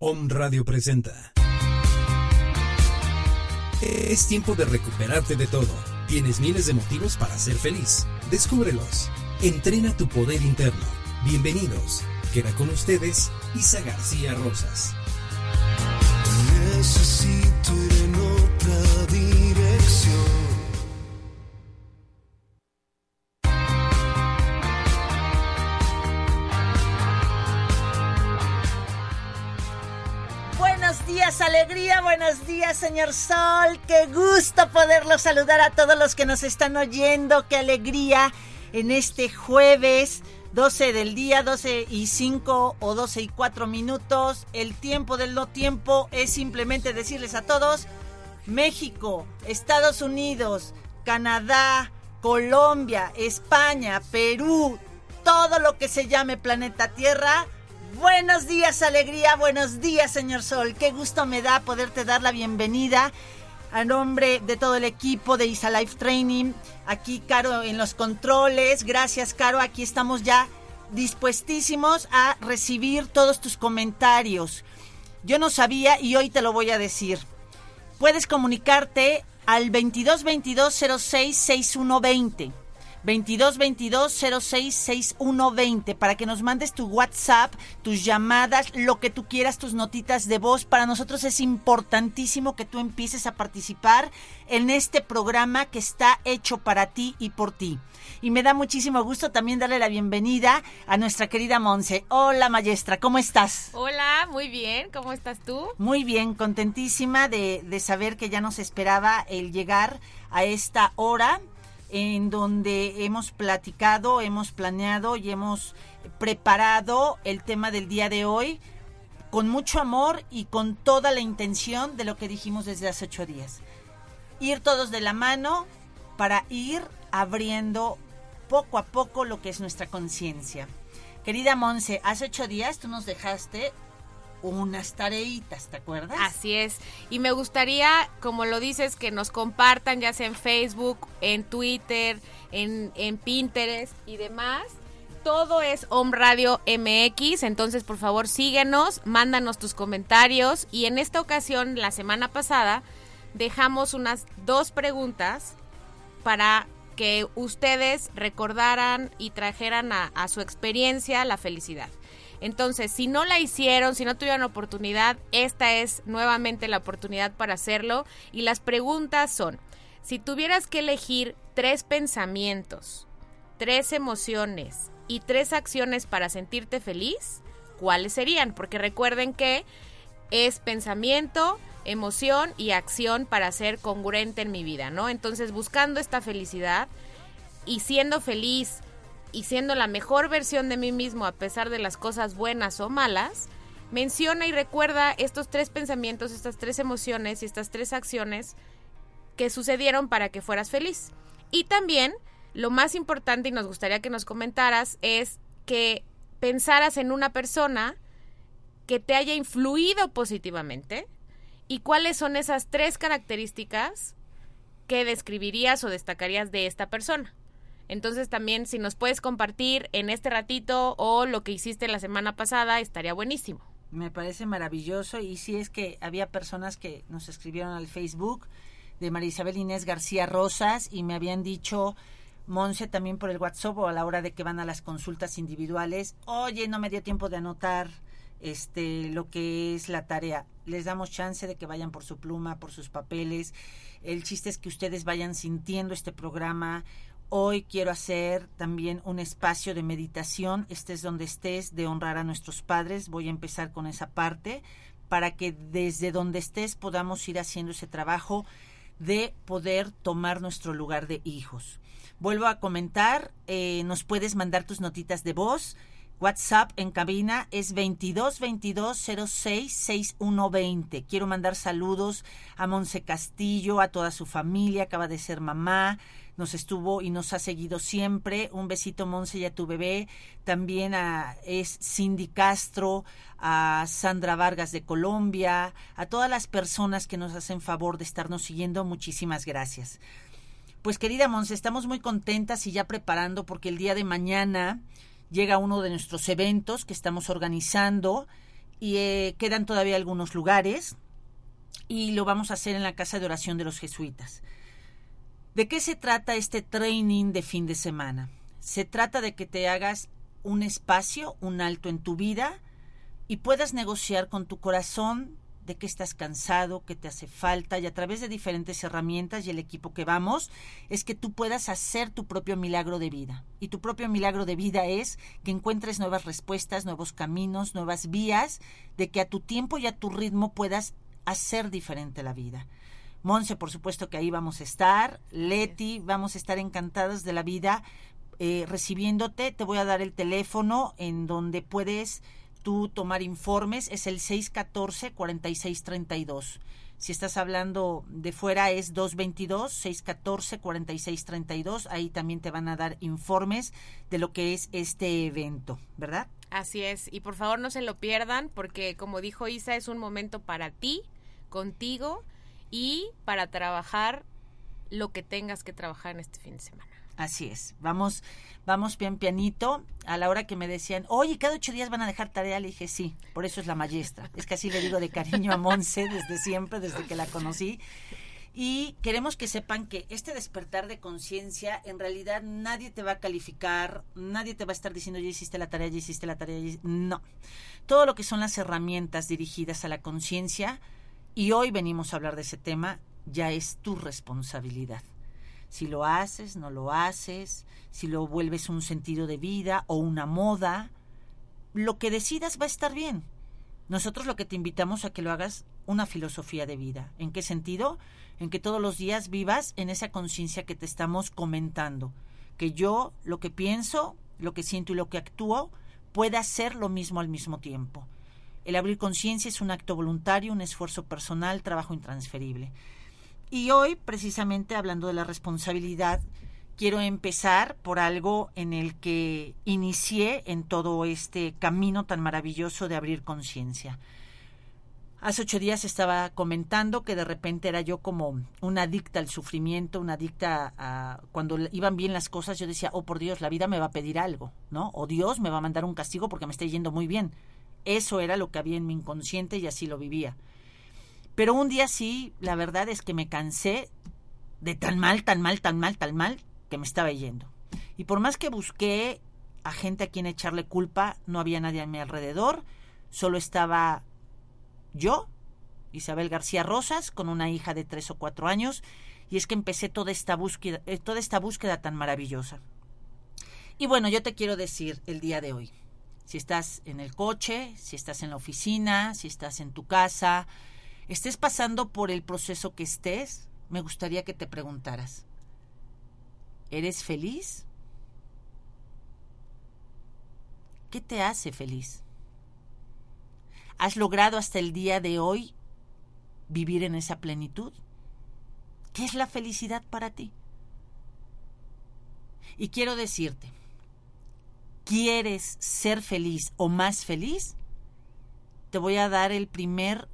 Om Radio presenta. Es tiempo de recuperarte de todo. Tienes miles de motivos para ser feliz. Descúbrelos. Entrena tu poder interno. Bienvenidos. Queda con ustedes Isa García Rosas. Necesito días, señor Sol. Qué gusto poderlo saludar a todos los que nos están oyendo. Qué alegría en este jueves 12 del día, 12 y 5 o 12 y 4 minutos. El tiempo del no tiempo es simplemente decirles a todos, México, Estados Unidos, Canadá, Colombia, España, Perú, todo lo que se llame planeta Tierra. Buenos días, alegría, buenos días, señor Sol. Qué gusto me da poderte dar la bienvenida a nombre de todo el equipo de Isa Life Training. Aquí, Caro, en los controles. Gracias, Caro. Aquí estamos ya dispuestísimos a recibir todos tus comentarios. Yo no sabía y hoy te lo voy a decir. Puedes comunicarte al 22 22 06 6120. 22 22 06 6120 para que nos mandes tu WhatsApp, tus llamadas, lo que tú quieras, tus notitas de voz. Para nosotros es importantísimo que tú empieces a participar en este programa que está hecho para ti y por ti. Y me da muchísimo gusto también darle la bienvenida a nuestra querida Monse. Hola, maestra, ¿cómo estás? Hola, muy bien, ¿cómo estás tú? Muy bien, contentísima de, de saber que ya nos esperaba el llegar a esta hora en donde hemos platicado, hemos planeado y hemos preparado el tema del día de hoy con mucho amor y con toda la intención de lo que dijimos desde hace ocho días. Ir todos de la mano para ir abriendo poco a poco lo que es nuestra conciencia. Querida Monse, hace ocho días tú nos dejaste unas tareitas, ¿te acuerdas? Así es. Y me gustaría, como lo dices, que nos compartan ya sea en Facebook, en Twitter, en, en Pinterest y demás. Todo es Om Radio MX, entonces por favor síguenos, mándanos tus comentarios y en esta ocasión, la semana pasada, dejamos unas dos preguntas para que ustedes recordaran y trajeran a su experiencia la felicidad. Entonces, si no la hicieron, si no tuvieron oportunidad, esta es nuevamente la oportunidad para hacerlo. Y las preguntas son, si tuvieras que elegir tres pensamientos, tres emociones y tres acciones para sentirte feliz, ¿cuáles serían? Porque recuerden que es pensamiento, emoción y acción para ser congruente en mi vida, ¿no? Entonces, buscando esta felicidad y siendo feliz, y siendo la mejor versión de mí mismo a pesar de las cosas buenas o malas, menciona y recuerda estos tres pensamientos, estas tres emociones y estas tres acciones que sucedieron para que fueras feliz. Y también, lo más importante y nos gustaría que nos comentaras es que pensaras en una persona que te haya influido positivamente y cuáles son esas tres características que describirías o destacarías de esta persona. Entonces también si nos puedes compartir en este ratito o lo que hiciste la semana pasada, estaría buenísimo. Me parece maravilloso y sí es que había personas que nos escribieron al Facebook de María Isabel Inés García Rosas y me habían dicho, Monse, también por el WhatsApp o a la hora de que van a las consultas individuales, oye, no me dio tiempo de anotar este lo que es la tarea. Les damos chance de que vayan por su pluma, por sus papeles. El chiste es que ustedes vayan sintiendo este programa, Hoy quiero hacer también un espacio de meditación, estés donde estés, de honrar a nuestros padres. Voy a empezar con esa parte para que desde donde estés podamos ir haciendo ese trabajo de poder tomar nuestro lugar de hijos. Vuelvo a comentar, eh, nos puedes mandar tus notitas de voz. WhatsApp en cabina es 22 22 06 6120. Quiero mandar saludos a Monse Castillo, a toda su familia, acaba de ser mamá, nos estuvo y nos ha seguido siempre. Un besito, Monse, y a tu bebé. También a es Cindy Castro, a Sandra Vargas de Colombia, a todas las personas que nos hacen favor de estarnos siguiendo. Muchísimas gracias. Pues querida Monse, estamos muy contentas y ya preparando porque el día de mañana llega uno de nuestros eventos que estamos organizando y eh, quedan todavía algunos lugares y lo vamos a hacer en la Casa de Oración de los Jesuitas. ¿De qué se trata este training de fin de semana? Se trata de que te hagas un espacio, un alto en tu vida y puedas negociar con tu corazón de que estás cansado, que te hace falta y a través de diferentes herramientas y el equipo que vamos es que tú puedas hacer tu propio milagro de vida. Y tu propio milagro de vida es que encuentres nuevas respuestas, nuevos caminos, nuevas vías, de que a tu tiempo y a tu ritmo puedas hacer diferente la vida. Monse, por supuesto que ahí vamos a estar. Leti, vamos a estar encantadas de la vida eh, recibiéndote. Te voy a dar el teléfono en donde puedes tú tomar informes. Es el 614-4632. Si estás hablando de fuera es 222-614-4632. Ahí también te van a dar informes de lo que es este evento, ¿verdad? Así es. Y por favor no se lo pierdan porque como dijo Isa es un momento para ti, contigo y para trabajar lo que tengas que trabajar en este fin de semana. Así es, vamos, vamos pian pianito. A la hora que me decían, oye, cada ocho días van a dejar tarea, le dije, sí, por eso es la maestra. Es que así le digo de cariño a Monse desde siempre, desde que la conocí. Y queremos que sepan que este despertar de conciencia, en realidad nadie te va a calificar, nadie te va a estar diciendo, ya hiciste la tarea, ya hiciste la tarea. Ya no. Todo lo que son las herramientas dirigidas a la conciencia, y hoy venimos a hablar de ese tema, ya es tu responsabilidad. Si lo haces, no lo haces, si lo vuelves un sentido de vida o una moda, lo que decidas va a estar bien. Nosotros lo que te invitamos a que lo hagas una filosofía de vida. ¿En qué sentido? En que todos los días vivas en esa conciencia que te estamos comentando. Que yo lo que pienso, lo que siento y lo que actúo pueda ser lo mismo al mismo tiempo. El abrir conciencia es un acto voluntario, un esfuerzo personal, trabajo intransferible. Y hoy, precisamente hablando de la responsabilidad, quiero empezar por algo en el que inicié en todo este camino tan maravilloso de abrir conciencia. Hace ocho días estaba comentando que de repente era yo como una adicta al sufrimiento, una adicta a cuando iban bien las cosas, yo decía, oh por Dios, la vida me va a pedir algo, ¿no? O Dios me va a mandar un castigo porque me está yendo muy bien. Eso era lo que había en mi inconsciente y así lo vivía. Pero un día sí, la verdad es que me cansé de tan mal, tan mal, tan mal, tan mal, que me estaba yendo. Y por más que busqué a gente a quien echarle culpa, no había nadie a mi alrededor, solo estaba yo, Isabel García Rosas, con una hija de tres o cuatro años, y es que empecé toda esta búsqueda, eh, toda esta búsqueda tan maravillosa. Y bueno, yo te quiero decir el día de hoy, si estás en el coche, si estás en la oficina, si estás en tu casa, estés pasando por el proceso que estés, me gustaría que te preguntaras, ¿eres feliz? ¿Qué te hace feliz? ¿Has logrado hasta el día de hoy vivir en esa plenitud? ¿Qué es la felicidad para ti? Y quiero decirte, ¿quieres ser feliz o más feliz? Te voy a dar el primer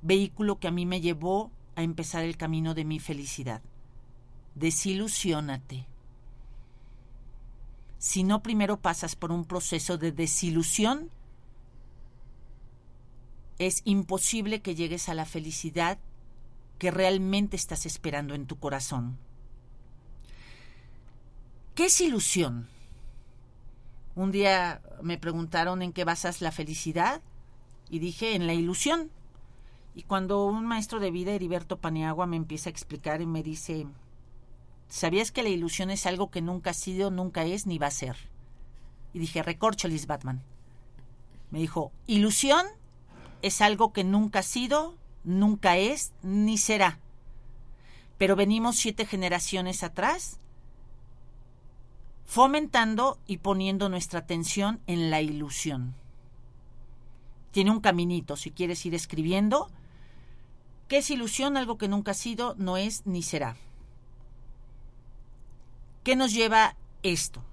vehículo que a mí me llevó a empezar el camino de mi felicidad. Desilusiónate. Si no primero pasas por un proceso de desilusión, es imposible que llegues a la felicidad que realmente estás esperando en tu corazón. ¿Qué es ilusión? Un día me preguntaron en qué basas la felicidad y dije en la ilusión. Y cuando un maestro de vida, Heriberto Paniagua, me empieza a explicar y me dice, ¿sabías que la ilusión es algo que nunca ha sido, nunca es, ni va a ser? Y dije, recorcholis, Batman. Me dijo, ilusión es algo que nunca ha sido, nunca es, ni será. Pero venimos siete generaciones atrás fomentando y poniendo nuestra atención en la ilusión. Tiene un caminito, si quieres ir escribiendo, ¿Qué es ilusión? Algo que nunca ha sido, no es ni será. ¿Qué nos lleva esto?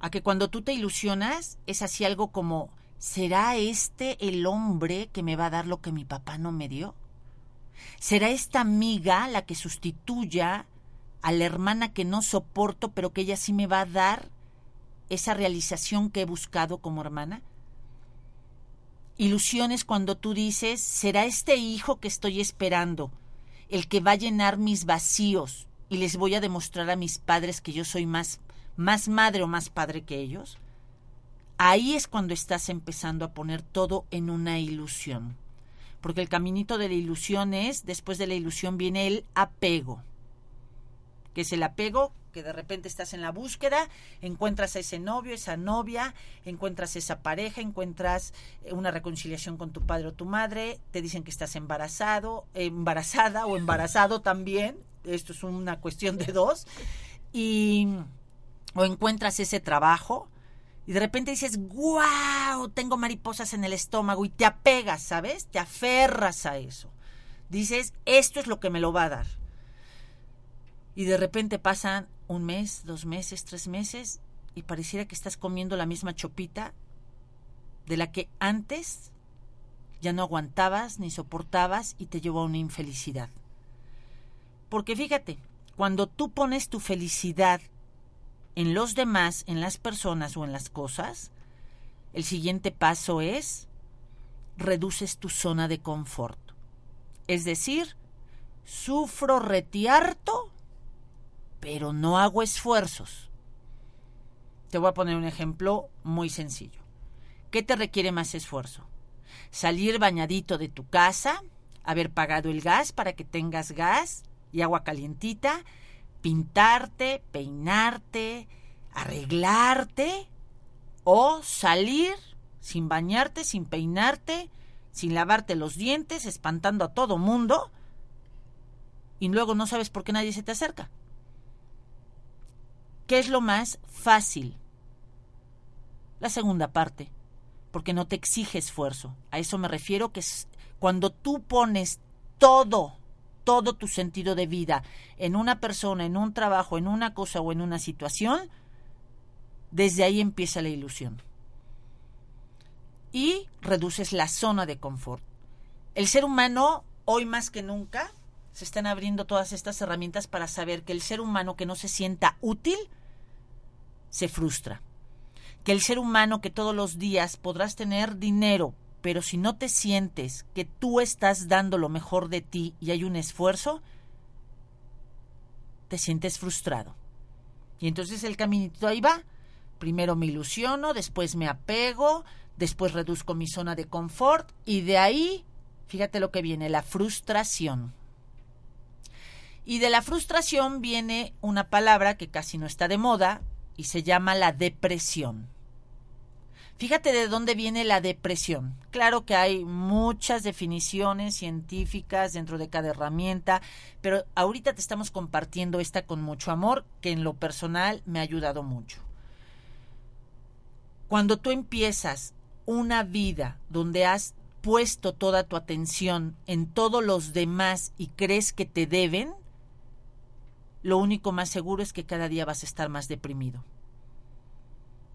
A que cuando tú te ilusionas es así algo como, ¿será este el hombre que me va a dar lo que mi papá no me dio? ¿Será esta amiga la que sustituya a la hermana que no soporto, pero que ella sí me va a dar esa realización que he buscado como hermana? Ilusión es cuando tú dices, será este hijo que estoy esperando, el que va a llenar mis vacíos y les voy a demostrar a mis padres que yo soy más, más madre o más padre que ellos. Ahí es cuando estás empezando a poner todo en una ilusión. Porque el caminito de la ilusión es, después de la ilusión viene el apego. Que es el apego que de repente estás en la búsqueda, encuentras a ese novio, esa novia, encuentras esa pareja, encuentras eh, una reconciliación con tu padre o tu madre, te dicen que estás embarazado, embarazada o embarazado también, esto es una cuestión de dos, y o encuentras ese trabajo y de repente dices, wow, tengo mariposas en el estómago y te apegas, ¿sabes? Te aferras a eso. Dices, esto es lo que me lo va a dar. Y de repente pasan un mes, dos meses, tres meses y pareciera que estás comiendo la misma chopita de la que antes ya no aguantabas ni soportabas y te llevó a una infelicidad. Porque fíjate, cuando tú pones tu felicidad en los demás, en las personas o en las cosas, el siguiente paso es reduces tu zona de confort. Es decir, sufro retiarto pero no hago esfuerzos. Te voy a poner un ejemplo muy sencillo. ¿Qué te requiere más esfuerzo? Salir bañadito de tu casa, haber pagado el gas para que tengas gas y agua calientita, pintarte, peinarte, arreglarte o salir sin bañarte, sin peinarte, sin lavarte los dientes, espantando a todo mundo y luego no sabes por qué nadie se te acerca. ¿Qué es lo más fácil? La segunda parte, porque no te exige esfuerzo. A eso me refiero que es cuando tú pones todo, todo tu sentido de vida en una persona, en un trabajo, en una cosa o en una situación, desde ahí empieza la ilusión. Y reduces la zona de confort. El ser humano, hoy más que nunca, se están abriendo todas estas herramientas para saber que el ser humano que no se sienta útil se frustra. Que el ser humano que todos los días podrás tener dinero, pero si no te sientes que tú estás dando lo mejor de ti y hay un esfuerzo, te sientes frustrado. Y entonces el caminito ahí va. Primero me ilusiono, después me apego, después reduzco mi zona de confort y de ahí, fíjate lo que viene, la frustración. Y de la frustración viene una palabra que casi no está de moda, y se llama la depresión. Fíjate de dónde viene la depresión. Claro que hay muchas definiciones científicas dentro de cada herramienta, pero ahorita te estamos compartiendo esta con mucho amor, que en lo personal me ha ayudado mucho. Cuando tú empiezas una vida donde has puesto toda tu atención en todos los demás y crees que te deben, lo único más seguro es que cada día vas a estar más deprimido.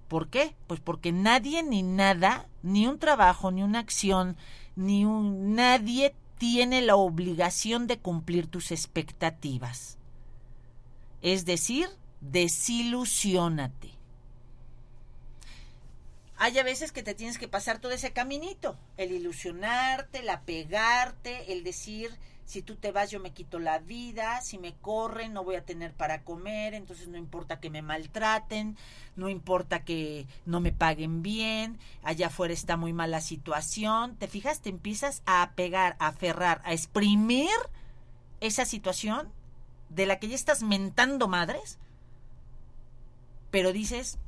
¿Por qué? Pues porque nadie ni nada, ni un trabajo, ni una acción, ni un nadie tiene la obligación de cumplir tus expectativas. Es decir, desilusiónate. Hay a veces que te tienes que pasar todo ese caminito, el ilusionarte, el apegarte, el decir, si tú te vas yo me quito la vida, si me corren no voy a tener para comer, entonces no importa que me maltraten, no importa que no me paguen bien, allá afuera está muy mala situación, te fijas, te empiezas a pegar, a aferrar, a exprimir esa situación de la que ya estás mentando madres, pero dices,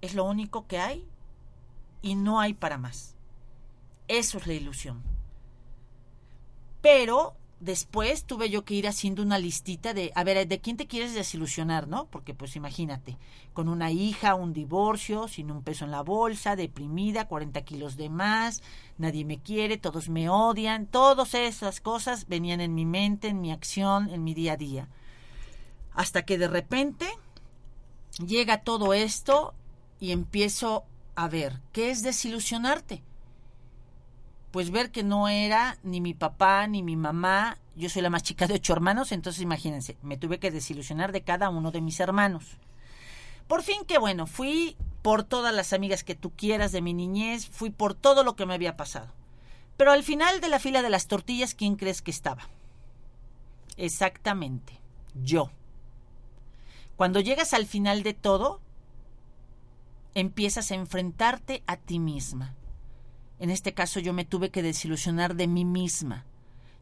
es lo único que hay y no hay para más. Eso es la ilusión. Pero después tuve yo que ir haciendo una listita de, a ver, ¿de quién te quieres desilusionar, no? Porque pues imagínate, con una hija, un divorcio, sin un peso en la bolsa, deprimida, 40 kilos de más, nadie me quiere, todos me odian, todas esas cosas venían en mi mente, en mi acción, en mi día a día. Hasta que de repente llega todo esto y empiezo a ver, ¿qué es desilusionarte? Pues ver que no era ni mi papá ni mi mamá. Yo soy la más chica de ocho hermanos, entonces imagínense, me tuve que desilusionar de cada uno de mis hermanos. Por fin que bueno, fui por todas las amigas que tú quieras de mi niñez, fui por todo lo que me había pasado. Pero al final de la fila de las tortillas, ¿quién crees que estaba? Exactamente, yo. Cuando llegas al final de todo, empiezas a enfrentarte a ti misma. En este caso yo me tuve que desilusionar de mí misma.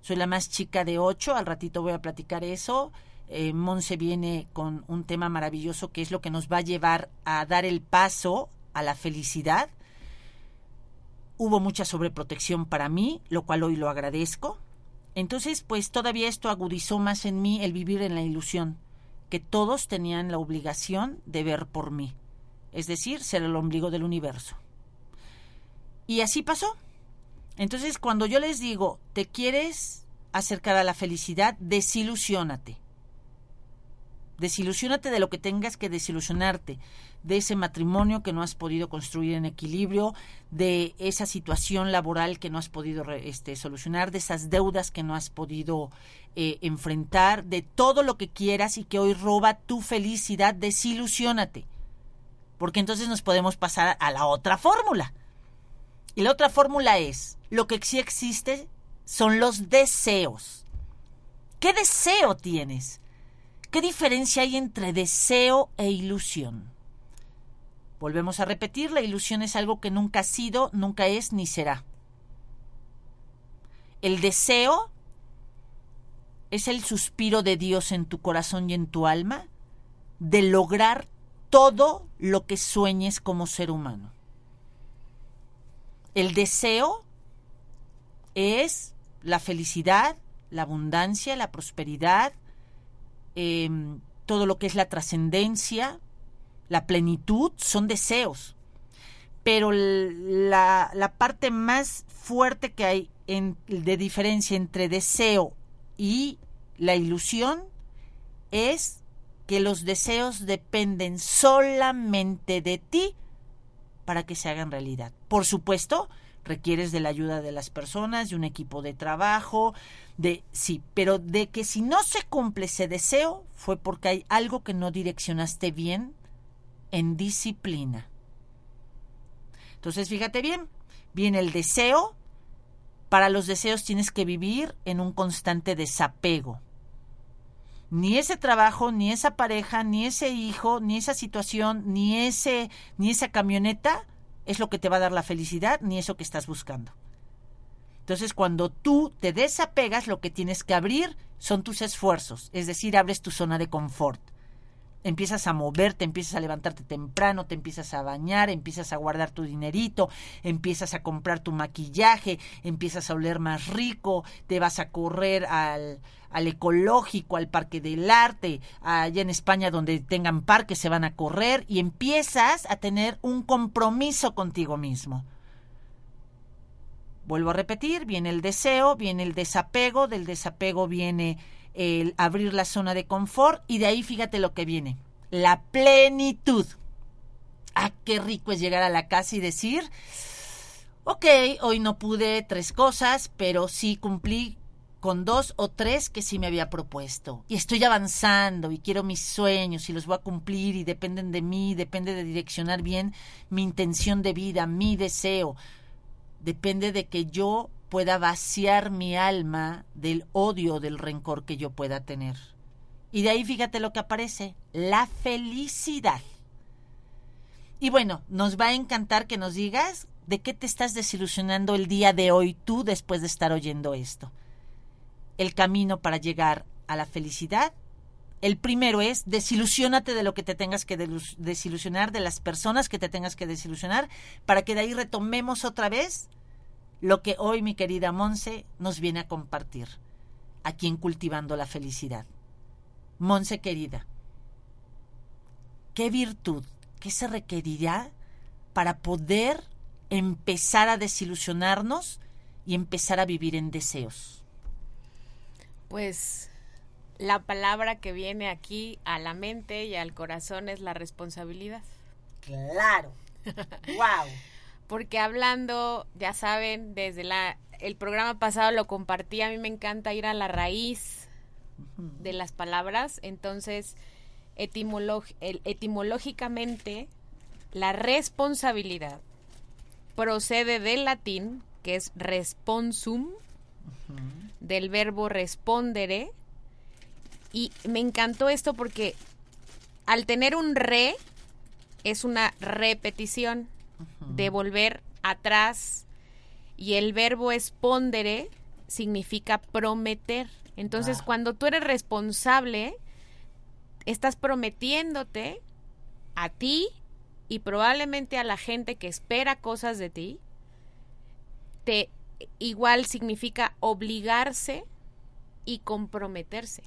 Soy la más chica de ocho, al ratito voy a platicar eso. Eh, Monse viene con un tema maravilloso que es lo que nos va a llevar a dar el paso a la felicidad. Hubo mucha sobreprotección para mí, lo cual hoy lo agradezco. Entonces, pues todavía esto agudizó más en mí el vivir en la ilusión, que todos tenían la obligación de ver por mí, es decir, ser el ombligo del universo. Y así pasó. Entonces, cuando yo les digo, ¿te quieres acercar a la felicidad? Desilusiónate. Desilusiónate de lo que tengas que desilusionarte, de ese matrimonio que no has podido construir en equilibrio, de esa situación laboral que no has podido este, solucionar, de esas deudas que no has podido eh, enfrentar, de todo lo que quieras y que hoy roba tu felicidad, desilusiónate. Porque entonces nos podemos pasar a la otra fórmula. Y la otra fórmula es, lo que sí existe son los deseos. ¿Qué deseo tienes? ¿Qué diferencia hay entre deseo e ilusión? Volvemos a repetir, la ilusión es algo que nunca ha sido, nunca es ni será. El deseo es el suspiro de Dios en tu corazón y en tu alma de lograr todo lo que sueñes como ser humano. El deseo es la felicidad, la abundancia, la prosperidad, Em, todo lo que es la trascendencia, la plenitud, son deseos. Pero la, parte más fuerte que hay de diferencia entre deseo y la ilusión es que los deseos dependen solamente de ti para que se hagan realidad. Por supuesto, requieres de la ayuda de las personas, de un equipo de trabajo, de sí, pero de que si no se cumple ese deseo fue porque hay algo que no direccionaste bien en disciplina. Entonces, fíjate bien, viene el deseo, para los deseos tienes que vivir en un constante desapego. Ni ese trabajo, ni esa pareja, ni ese hijo, ni esa situación, ni ese ni esa camioneta es lo que te va a dar la felicidad ni eso que estás buscando. Entonces, cuando tú te desapegas, lo que tienes que abrir son tus esfuerzos, es decir, abres tu zona de confort. Empiezas a moverte, empiezas a levantarte temprano, te empiezas a bañar, empiezas a guardar tu dinerito, empiezas a comprar tu maquillaje, empiezas a oler más rico, te vas a correr al, al ecológico, al parque del arte, allá en España donde tengan parques se van a correr y empiezas a tener un compromiso contigo mismo. Vuelvo a repetir, viene el deseo, viene el desapego, del desapego viene el abrir la zona de confort y de ahí fíjate lo que viene, la plenitud. Ah, qué rico es llegar a la casa y decir, ok, hoy no pude tres cosas, pero sí cumplí con dos o tres que sí me había propuesto. Y estoy avanzando y quiero mis sueños y los voy a cumplir y dependen de mí, depende de direccionar bien mi intención de vida, mi deseo. Depende de que yo pueda vaciar mi alma del odio, del rencor que yo pueda tener. Y de ahí fíjate lo que aparece, la felicidad. Y bueno, nos va a encantar que nos digas de qué te estás desilusionando el día de hoy tú después de estar oyendo esto el camino para llegar a la felicidad. El primero es desilusionate de lo que te tengas que desilusionar, de las personas que te tengas que desilusionar, para que de ahí retomemos otra vez lo que hoy mi querida Monse nos viene a compartir, aquí en Cultivando la Felicidad. Monse querida, ¿qué virtud, qué se requerirá para poder empezar a desilusionarnos y empezar a vivir en deseos? Pues la palabra que viene aquí a la mente y al corazón es la responsabilidad. Claro. wow. Porque hablando, ya saben, desde la el programa pasado lo compartí, a mí me encanta ir a la raíz de las palabras, entonces etimológicamente la responsabilidad procede del latín que es responsum, del verbo respondere. Y me encantó esto porque al tener un re, es una repetición de volver atrás. Y el verbo espondere significa prometer. Entonces, cuando tú eres responsable, estás prometiéndote a ti y probablemente a la gente que espera cosas de ti. Te igual significa obligarse y comprometerse.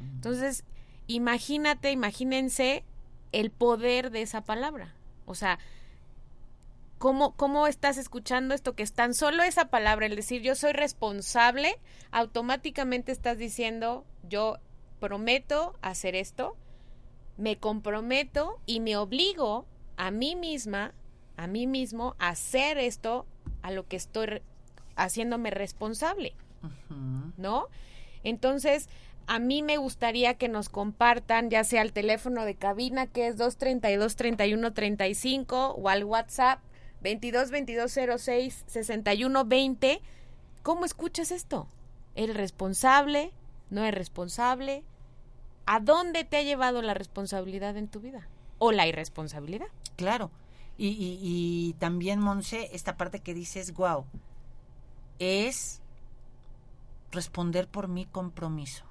Entonces, imagínate, imagínense el poder de esa palabra. O sea, ¿cómo, ¿cómo estás escuchando esto que es tan solo esa palabra, el decir yo soy responsable, automáticamente estás diciendo yo prometo hacer esto, me comprometo y me obligo a mí misma, a mí mismo, a hacer esto a lo que estoy haciéndome responsable. ¿no? Entonces, a mí me gustaría que nos compartan, ya sea al teléfono de cabina, que es 232 31 35 o al WhatsApp 22 22 06 61 20. ¿Cómo escuchas esto? ¿Eres responsable? ¿No eres responsable? ¿A dónde te ha llevado la responsabilidad en tu vida? ¿O la irresponsabilidad? Claro. Y, y, y también, Monse, esta parte que dices, wow, es responder por mi compromiso.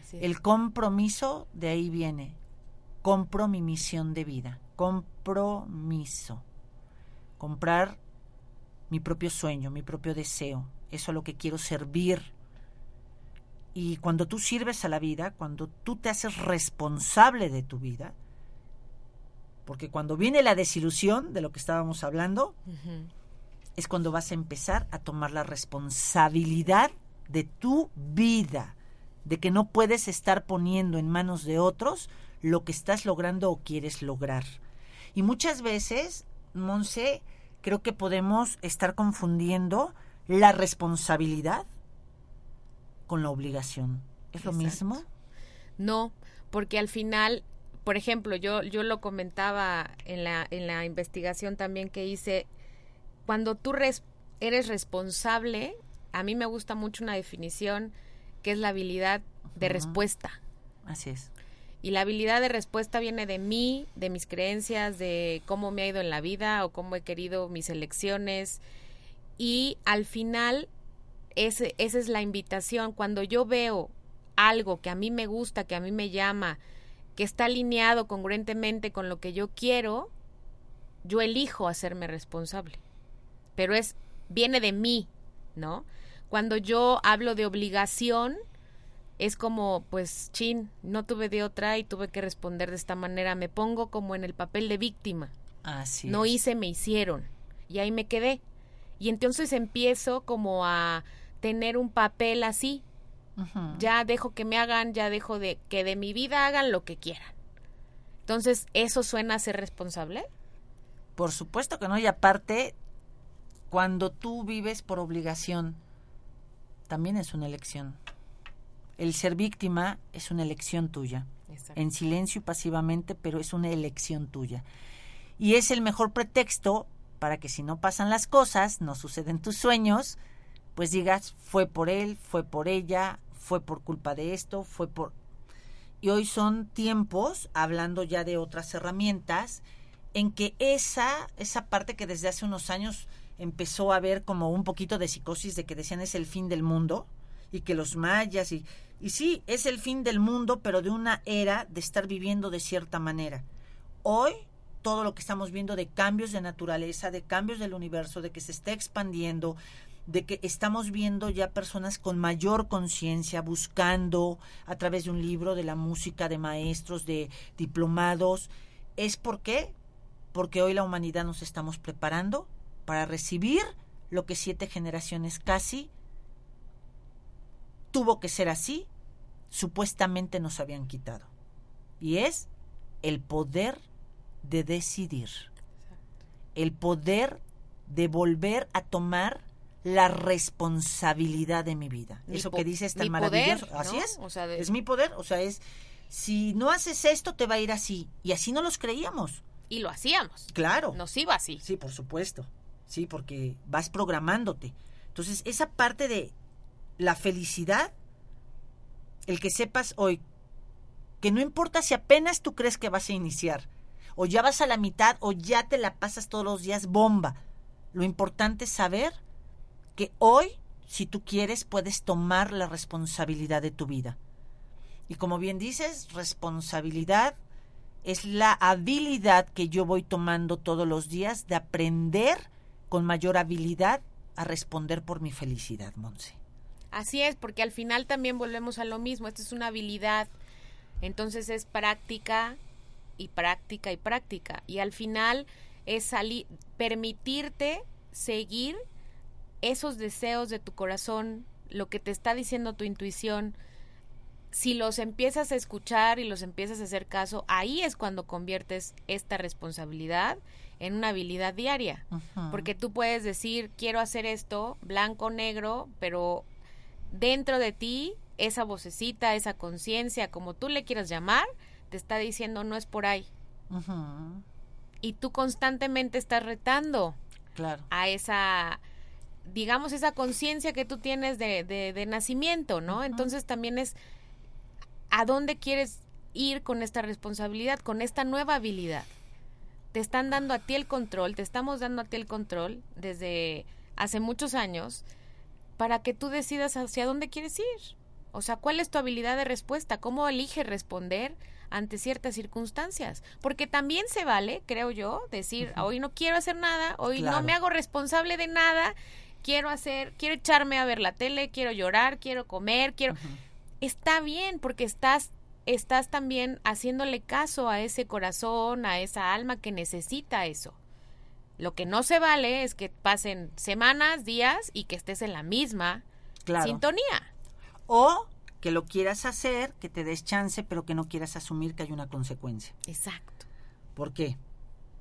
Así es. El compromiso de ahí viene. Compro mi misión de vida. Compromiso. Comprar mi propio sueño, mi propio deseo. Eso a lo que quiero servir. Y cuando tú sirves a la vida, cuando tú te haces responsable de tu vida, porque cuando viene la desilusión de lo que estábamos hablando, es cuando vas a empezar a tomar la responsabilidad de tu vida, de que no puedes estar poniendo en manos de otros lo que estás logrando o quieres lograr. Y muchas veces, Monse, creo que podemos estar confundiendo la responsabilidad con la obligación. ¿Es lo mismo? No, porque al final, por ejemplo, yo, yo lo comentaba en la, en la investigación también que hice, cuando tú res- eres responsable, a mí me gusta mucho una definición que es la habilidad de respuesta. Así es. Y la habilidad de respuesta viene de mí, de mis creencias, de cómo me ha ido en la vida o cómo he querido mis elecciones. Y al final, esa es la invitación. Cuando yo veo algo que a mí me gusta, que a mí me llama, que está alineado congruentemente con lo que yo quiero, yo elijo hacerme responsable. Pero es, viene de mí, ¿no? Cuando yo hablo de obligación, es como, pues, chin, no tuve de otra y tuve que responder de esta manera. Me pongo como en el papel de víctima. Así no es. hice, me hicieron. Y ahí me quedé. Y entonces empiezo como a tener un papel así. Ya dejo que me hagan, ya dejo de que de mi vida hagan lo que quieran. Entonces, ¿eso suena a ser responsable? Por supuesto que no, y aparte, cuando tú vives por obligación, también es una elección. El ser víctima es una elección tuya, en silencio y pasivamente, pero es una elección tuya. Y es el mejor pretexto para que si no pasan las cosas, no suceden tus sueños, pues digas, fue por él, fue por ella, fue por culpa de esto, fue por... Y hoy son tiempos, hablando ya de otras herramientas, en que esa, esa parte que desde hace unos años empezó a haber como un poquito de psicosis de que decían es el fin del mundo y que los mayas y, y sí, es el fin del mundo, pero de una era de estar viviendo de cierta manera. Hoy todo lo que estamos viendo de cambios de naturaleza, de cambios del universo, de que se está expandiendo, de que estamos viendo ya personas con mayor conciencia buscando a través de un libro, de la música, de maestros, de diplomados. ¿Es por qué? Porque hoy la humanidad nos estamos preparando para recibir lo que siete generaciones casi tuvo que ser así, supuestamente nos habían quitado. Y es el poder de decidir. El poder de volver a tomar la responsabilidad de mi vida. Mi Eso que dices tan mi maravilloso. poder, Así ¿no? es. O sea, de- Es mi poder. O sea, es si no haces esto, te va a ir así. Y así no los creíamos. Y lo hacíamos. Claro. Nos iba así. Sí, por supuesto. ¿sí? Porque vas programándote. Entonces, esa parte de la felicidad, el que sepas hoy que no importa si apenas tú crees que vas a iniciar, o ya vas a la mitad, o ya te la pasas todos los días bomba. Lo importante es saber que hoy, si tú quieres, puedes tomar la responsabilidad de tu vida. Y como bien dices, responsabilidad es la habilidad que yo voy tomando todos los días de aprender con mayor habilidad a responder por mi felicidad, Monse. Así es, porque al final también volvemos a lo mismo. Esta es una habilidad. Entonces es práctica y práctica y práctica. Y al final es salir, permitirte seguir esos deseos de tu corazón, lo que te está diciendo tu intuición, si los empiezas a escuchar y los empiezas a hacer caso, ahí es cuando conviertes esta responsabilidad en una habilidad diaria. Porque tú puedes decir, quiero hacer esto, blanco, negro, pero dentro de ti, esa vocecita, esa conciencia, como tú le quieras llamar, te está diciendo, no es por ahí. Y tú constantemente estás retando claro. a esa digamos, esa conciencia que tú tienes de, de, nacimiento, ¿no? Entonces también es a dónde quieres ir con esta responsabilidad, con esta nueva habilidad. Te están dando a ti el control, te estamos dando a ti el control desde hace muchos años para que tú decidas hacia dónde quieres ir. O sea, ¿cuál es tu habilidad de respuesta? ¿Cómo eliges responder ante ciertas circunstancias? Porque también se vale, creo yo, decir, hoy no quiero hacer nada, hoy no me hago responsable de nada, quiero hacer, quiero echarme a ver la tele, quiero llorar, quiero comer, quiero está bien porque estás estás también haciéndole caso a ese corazón, a esa alma que necesita eso. Lo que no se vale es que pasen semanas, días y que estés en la misma sintonía. O que lo quieras hacer, que te des chance, pero que no quieras asumir que hay una consecuencia. Exacto. ¿Por qué?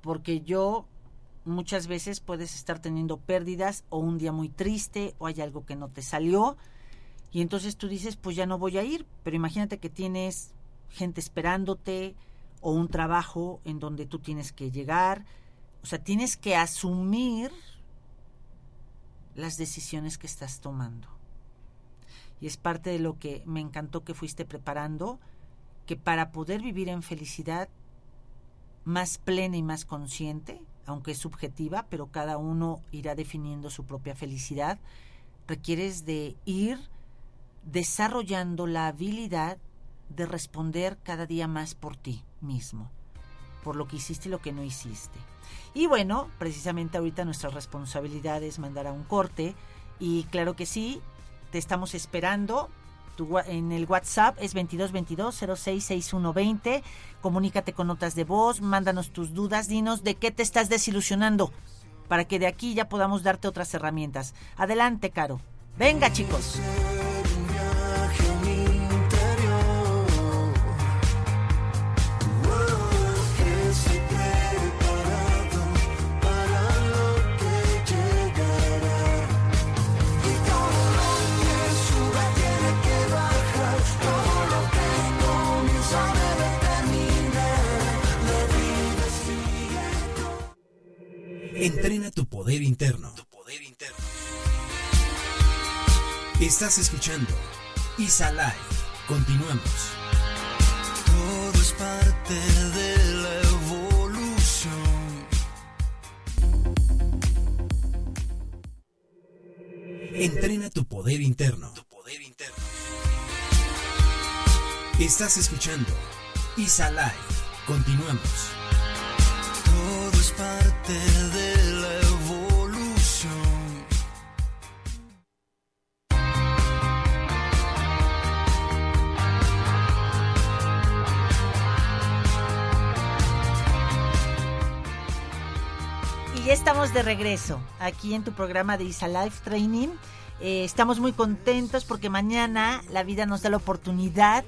Porque yo muchas veces puedes estar teniendo pérdidas o un día muy triste o hay algo que no te salió y entonces tú dices, pues ya no voy a ir, pero imagínate que tienes gente esperándote o un trabajo en donde tú tienes que llegar. O sea, tienes que asumir las decisiones que estás tomando. Y es parte de lo que me encantó que fuiste preparando, que para poder vivir en felicidad más plena y más consciente, aunque es subjetiva, pero cada uno irá definiendo su propia felicidad, requieres de ir desarrollando la habilidad de responder cada día más por ti mismo, por lo que hiciste y lo que no hiciste. Y bueno, precisamente ahorita nuestra responsabilidad es mandar a un corte y claro que sí, te estamos esperando. en el WhatsApp es 2222-066120. Comunícate con notas de voz, mándanos tus dudas, dinos de qué te estás desilusionando para que de aquí ya podamos darte otras herramientas. Adelante, Caro. Venga, chicos. Entrena tu poder interno. Tu poder interno. Estás escuchando Isa Live. Continuamos. Todo es parte de la evolución. Entrena tu poder interno. Tu poder interno. Estás escuchando Isa Live. Continuamos. Todo es parte de de regreso aquí en tu programa de Isa Life Training. Eh, estamos muy contentos porque mañana la vida nos da la oportunidad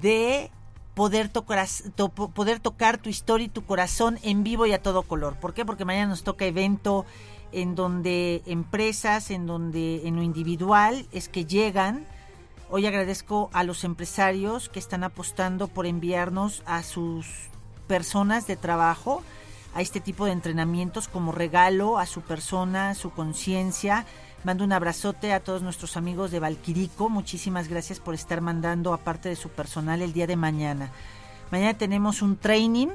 de poder tocar, to- poder tocar tu historia y tu corazón en vivo y a todo color. ¿Por qué? Porque mañana nos toca evento en donde empresas, en donde en lo individual es que llegan. Hoy agradezco a los empresarios que están apostando por enviarnos a sus personas de trabajo a este tipo de entrenamientos como regalo a su persona, a su conciencia. Mando un abrazote a todos nuestros amigos de Valquirico. Muchísimas gracias por estar mandando aparte de su personal el día de mañana. Mañana tenemos un training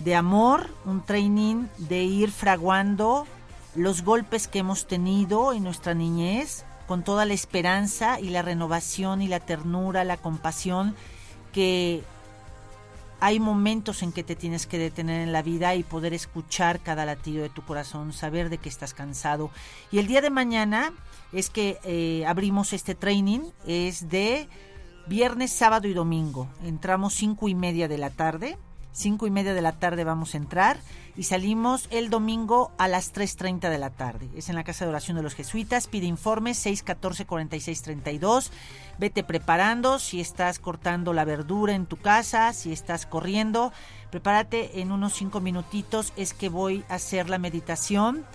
de amor, un training de ir fraguando los golpes que hemos tenido en nuestra niñez con toda la esperanza y la renovación y la ternura, la compasión que hay momentos en que te tienes que detener en la vida y poder escuchar cada latido de tu corazón, saber de que estás cansado. Y el día de mañana es que eh, abrimos este training, es de viernes, sábado y domingo. Entramos cinco y media de la tarde. Cinco y media de la tarde vamos a entrar y salimos el domingo a las 3.30 de la tarde. Es en la Casa de Oración de los Jesuitas. Pide informes 614-4632. Vete preparando si estás cortando la verdura en tu casa, si estás corriendo. Prepárate en unos cinco minutitos. Es que voy a hacer la meditación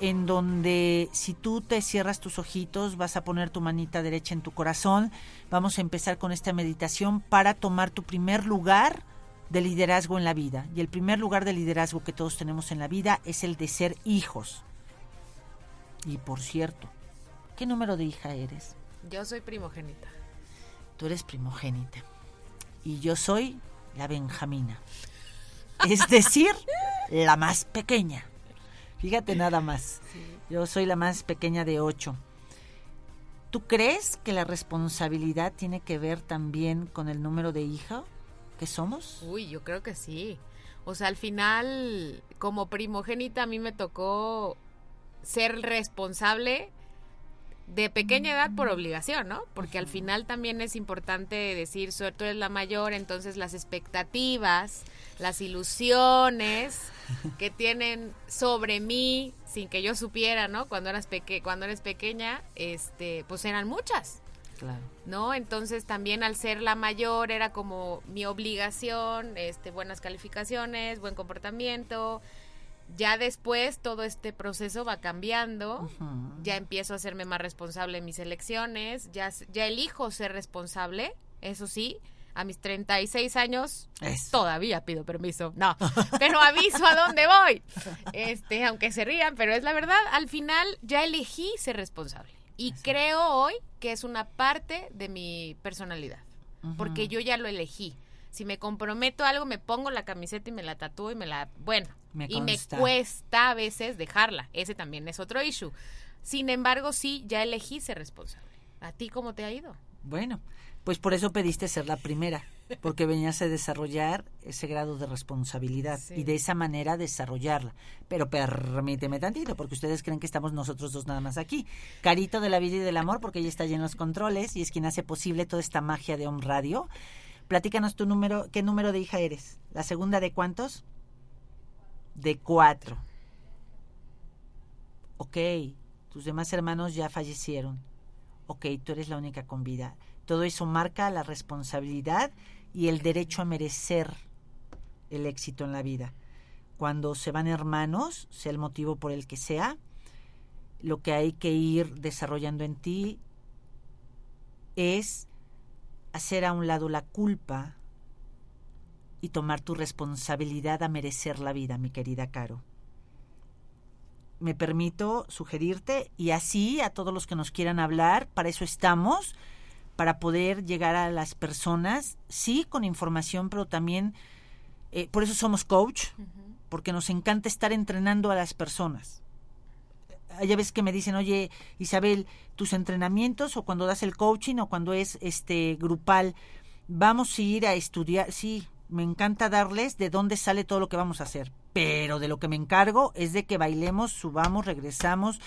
en donde si tú te cierras tus ojitos, vas a poner tu manita derecha en tu corazón. Vamos a empezar con esta meditación para tomar tu primer lugar de liderazgo en la vida. Y el primer lugar de liderazgo que todos tenemos en la vida es el de ser hijos. Y por cierto, ¿qué número de hija eres? Yo soy primogénita. Tú eres primogénita. Y yo soy la Benjamina. Es decir, la más pequeña. Fíjate nada más. Yo soy la más pequeña de ocho. ¿Tú crees que la responsabilidad tiene que ver también con el número de hija que somos? Uy, yo creo que sí. O sea, al final, como primogénita, a mí me tocó ser responsable de pequeña edad por obligación, ¿no? Porque al final también es importante decir, tú eres la mayor, entonces las expectativas, las ilusiones que tienen sobre mí sin que yo supiera, ¿no? Cuando eras peque cuando eres pequeña, este, pues eran muchas. Claro. ¿no? Entonces también al ser la mayor era como mi obligación, este, buenas calificaciones, buen comportamiento. Ya después todo este proceso va cambiando, ya empiezo a hacerme más responsable en mis elecciones, ya, ya elijo ser responsable, eso sí, a mis 36 años Eso. todavía pido permiso, no, pero aviso a dónde voy, este, aunque se rían, pero es la verdad, al final ya elegí ser responsable y creo hoy que es una parte de mi personalidad, porque yo ya lo elegí. Si me comprometo a algo, me pongo la camiseta y me la tatúo y me la... Bueno, Me y me cuesta a veces dejarla. Ese también es otro issue. Sin embargo, sí, ya elegí ser responsable. ¿A ti cómo te ha ido? Bueno, pues por eso pediste ser la primera, porque venías a desarrollar ese grado de responsabilidad Sí. y de esa manera desarrollarla. Pero permíteme tantito, porque ustedes creen que estamos nosotros dos nada más aquí. Carito de la vida y del amor, porque ella está allí en los controles y es quien hace posible toda esta magia de Home Radio. Platícanos tu número, ¿qué número de hija eres? ¿La segunda de cuántos? De cuatro. Ok, tus demás hermanos ya fallecieron. Ok, tú eres la única con vida. Todo eso marca la responsabilidad y el derecho a merecer el éxito en la vida. Cuando se van hermanos, sea el motivo por el que sea, lo que hay que ir desarrollando en ti es hacer a un lado la culpa y tomar tu responsabilidad a merecer la vida, mi querida Caro. Me permito sugerirte y así a todos los que nos quieran hablar, para eso estamos, para poder llegar a las personas, sí, con información, pero también, eh, por eso somos coach, porque nos encanta estar entrenando a las personas. Hay veces que me dicen, oye, Isabel, tus entrenamientos o cuando das el coaching o cuando es este grupal, vamos a ir a estudiar, sí, me encanta darles de dónde sale todo lo que vamos a hacer, pero de lo que me encargo es de que bailemos, subamos, regresamos,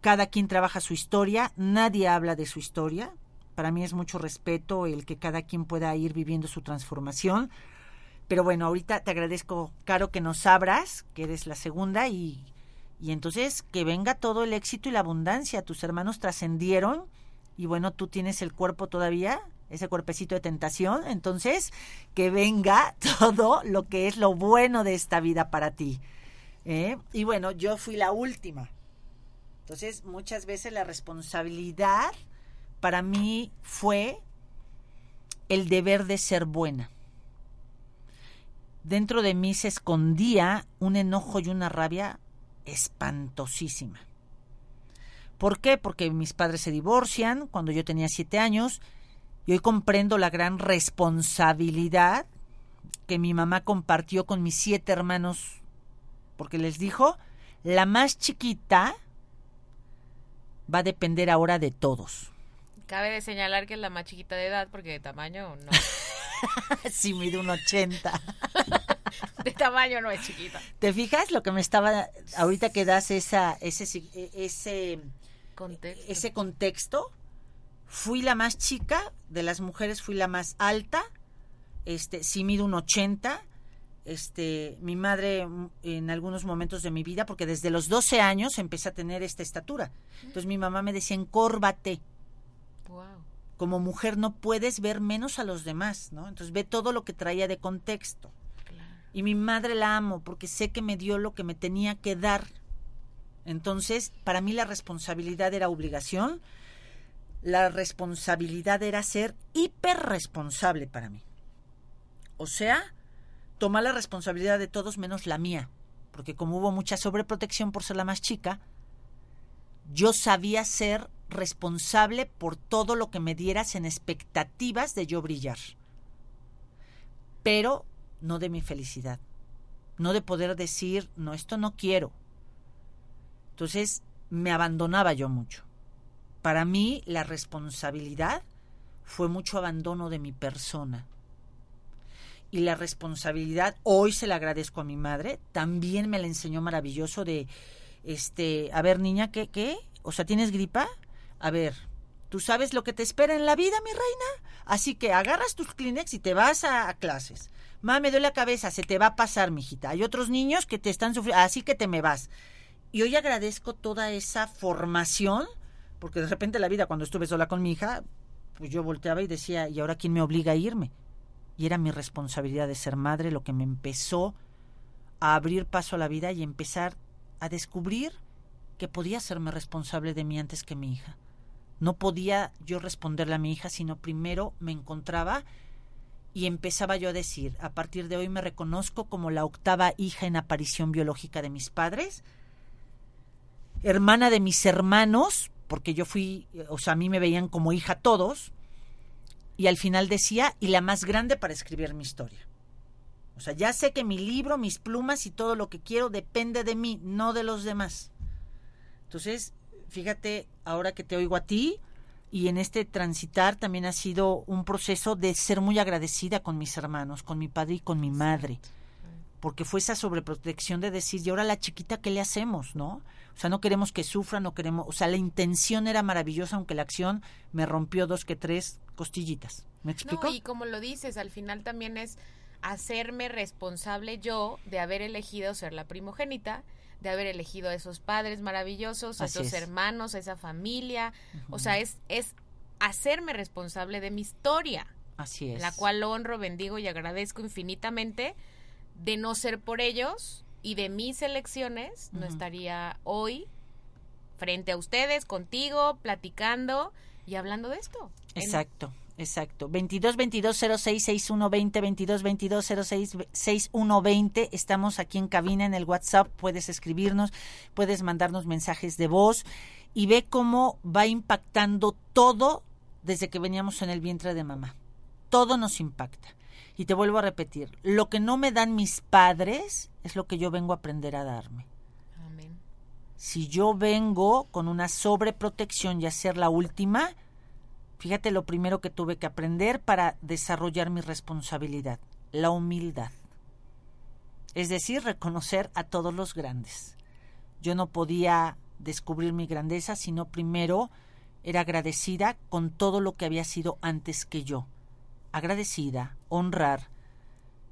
cada quien trabaja su historia, nadie habla de su historia, para mí es mucho respeto el que cada quien pueda ir viviendo su transformación, pero bueno, ahorita te agradezco, Caro, que nos abras, que eres la segunda y, y entonces que venga todo el éxito y la abundancia, tus hermanos trascendieron y bueno, tú tienes el cuerpo todavía, ese cuerpecito de tentación, entonces que venga todo lo que es lo bueno de esta vida para ti. ¿eh? Y bueno, yo fui la última. Entonces, muchas veces la responsabilidad para mí fue el deber de ser buena. dentro de mí se escondía un enojo y una rabia espantosísima. ¿Por qué? Porque mis padres se divorcian cuando yo tenía siete años y hoy comprendo la gran responsabilidad que mi mamá compartió con mis siete hermanos, porque les dijo, la más chiquita va a depender ahora de todos. Cabe de señalar que es la más chiquita de edad porque de tamaño no. si mide un 80. de tamaño no es chiquita. ¿Te fijas lo que me estaba ahorita que das esa ese ese Contexto. ese contexto? Fui la más chica de las mujeres, fui la más alta. Este, sí mido un 80. Este, mi madre en algunos momentos de mi vida, porque desde los 12 años empecé a tener esta estatura. Entonces mi mamá me decía, encórvate. Wow. Como mujer no puedes ver menos a los demás, ¿no? Entonces ve todo lo que traía de contexto. Claro. Y mi madre la amo porque sé que me dio lo que me tenía que dar. Entonces, para mí la responsabilidad era obligación. La responsabilidad era ser hiperresponsable para mí. O sea, tomar la responsabilidad de todos menos la mía. Porque como hubo mucha sobreprotección por ser la más chica, yo sabía ser responsable por todo lo que me dieras en expectativas de yo brillar. Pero no de mi felicidad. No de poder decir, no, esto no quiero. Entonces me abandonaba yo mucho. Para mí la responsabilidad fue mucho abandono de mi persona. Y la responsabilidad, hoy se la agradezco a mi madre, también me la enseñó maravilloso de, este, a ver niña, ¿qué, qué? O sea, ¿tienes gripa? A ver, ¿tú sabes lo que te espera en la vida, mi reina? Así que agarras tus Kleenex y te vas a, clases. Mamá, me duele la cabeza, se te va a pasar, mijita. Hay otros niños que te están sufriendo, así que te me vas. Y hoy agradezco toda esa formación, porque de repente la vida, cuando estuve sola con mi hija, pues yo volteaba y decía, ¿y ahora quién me obliga a irme? Y era mi responsabilidad de ser madre lo que me empezó a abrir paso a la vida y empezar a descubrir que podía serme responsable de mí antes que mi hija. No podía yo responderle a mi hija, sino primero me encontraba y empezaba yo a decir, a partir de hoy me reconozco como la octava hija en aparición biológica de mis padres, hermana de mis hermanos, porque yo fui, o sea, a mí me veían como hija todos, y al final decía, y la más grande para escribir mi historia. O sea, ya sé que mi libro, mis plumas y todo lo que quiero depende de mí, no de los demás. Entonces, fíjate, ahora que te oigo a ti y en este transitar también ha sido un proceso de ser muy agradecida con mis hermanos, con mi padre y con mi madre. Porque fue esa sobreprotección de decir, y ahora la chiquita, ¿qué le hacemos? ¿No? O sea, no queremos que sufra, no queremos, o sea, la intención era maravillosa, aunque la acción me rompió dos que tres costillitas. ¿Me explico? No, y como lo dices, al final también es hacerme responsable yo de haber elegido ser la primogénita, de haber elegido a esos padres maravillosos, a Así esos es. hermanos, a esa familia. O sea, es, es hacerme responsable de mi historia, Así es. la cual honro, bendigo y agradezco infinitamente. De no ser por ellos y de mis elecciones, no estaría hoy frente a ustedes, contigo, platicando y hablando de esto. Exacto, exacto. 22 22 06 6120 22 22 06 6120. Estamos aquí en cabina en el WhatsApp. Puedes escribirnos, puedes mandarnos mensajes de voz y ve cómo va impactando todo desde que veníamos en el vientre de mamá. Todo nos impacta. Y te vuelvo a repetir, lo que no me dan mis padres es lo que yo vengo a aprender a darme. Amén. Si yo vengo con una sobreprotección y a ser la última, fíjate lo primero que tuve que aprender para desarrollar mi responsabilidad, la humildad. Es decir, reconocer a todos los grandes. Yo no podía descubrir mi grandeza, sino primero era agradecida con todo lo que había sido antes que yo. Agradecida, honrar,